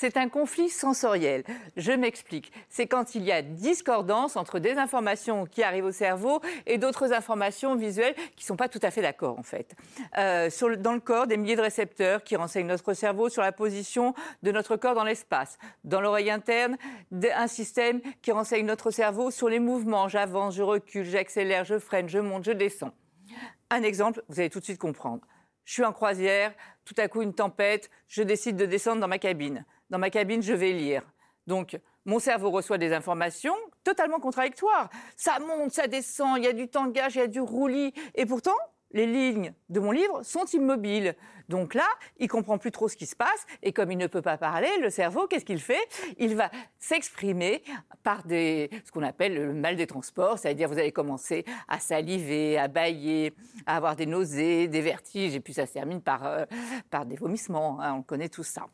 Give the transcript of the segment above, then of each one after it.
C'est un conflit sensoriel. Je m'explique. C'est quand il y a discordance entre des informations qui arrivent au cerveau et d'autres informations visuelles qui ne sont pas tout à fait d'accord, en fait. Euh, dans le corps, des milliers de récepteurs qui renseignent notre cerveau sur la position de notre corps dans l'espace. Dans l'oreille interne, un système qui renseigne notre cerveau sur les mouvements. J'avance, je recule, j'accélère, je freine, je monte, je descends. Un exemple, vous allez tout de suite comprendre. Je suis en croisière, tout à coup une tempête, je décide de descendre dans ma cabine. Dans ma cabine, je vais lire. Donc, mon cerveau reçoit des informations totalement contradictoires. Ça monte, ça descend, il y a du tangage, il y a du roulis. Et pourtant, les lignes de mon livre sont immobiles. Donc là, il comprend plus trop ce qui se passe. Et comme il ne peut pas parler, le cerveau, qu'est-ce qu'il fait? Il va s'exprimer par des, ce qu'on appelle le mal des transports. C'est-à-dire, vous allez commencer à saliver, à bailler, à avoir des nausées, des vertiges. Et puis ça se termine par, euh, par des vomissements. hein, on connaît tout ça.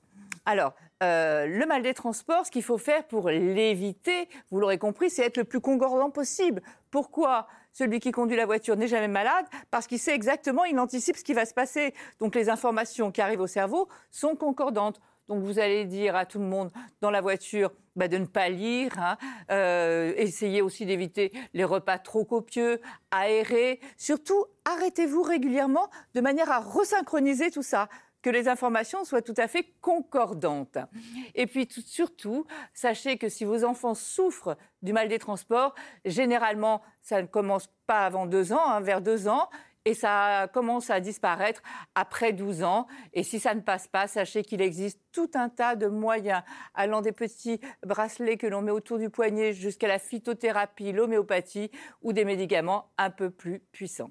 Alors, euh, le mal des transports, ce qu'il faut faire pour l'éviter, vous l'aurez compris, c'est être le plus concordant possible. Pourquoi celui qui conduit la voiture n'est jamais malade? Parce qu'il sait exactement, il anticipe ce qui va se passer. Donc les informations qui arrivent au cerveau sont concordantes. Donc vous allez dire à tout le monde dans la voiture bah, de ne pas lire, hein, euh, essayez aussi d'éviter les repas trop copieux, aérer. Surtout, arrêtez-vous régulièrement de manière à resynchroniser tout ça que les informations soient tout à fait concordantes. Et puis tout- surtout, sachez que si vos enfants souffrent du mal des transports, généralement, ça ne commence pas avant deux ans, hein, vers deux ans, et ça commence à disparaître après 12 ans. Et si ça ne passe pas, sachez qu'il existe tout un tas de moyens, allant des petits bracelets que l'on met autour du poignet jusqu'à la phytothérapie, l'homéopathie ou des médicaments un peu plus puissants.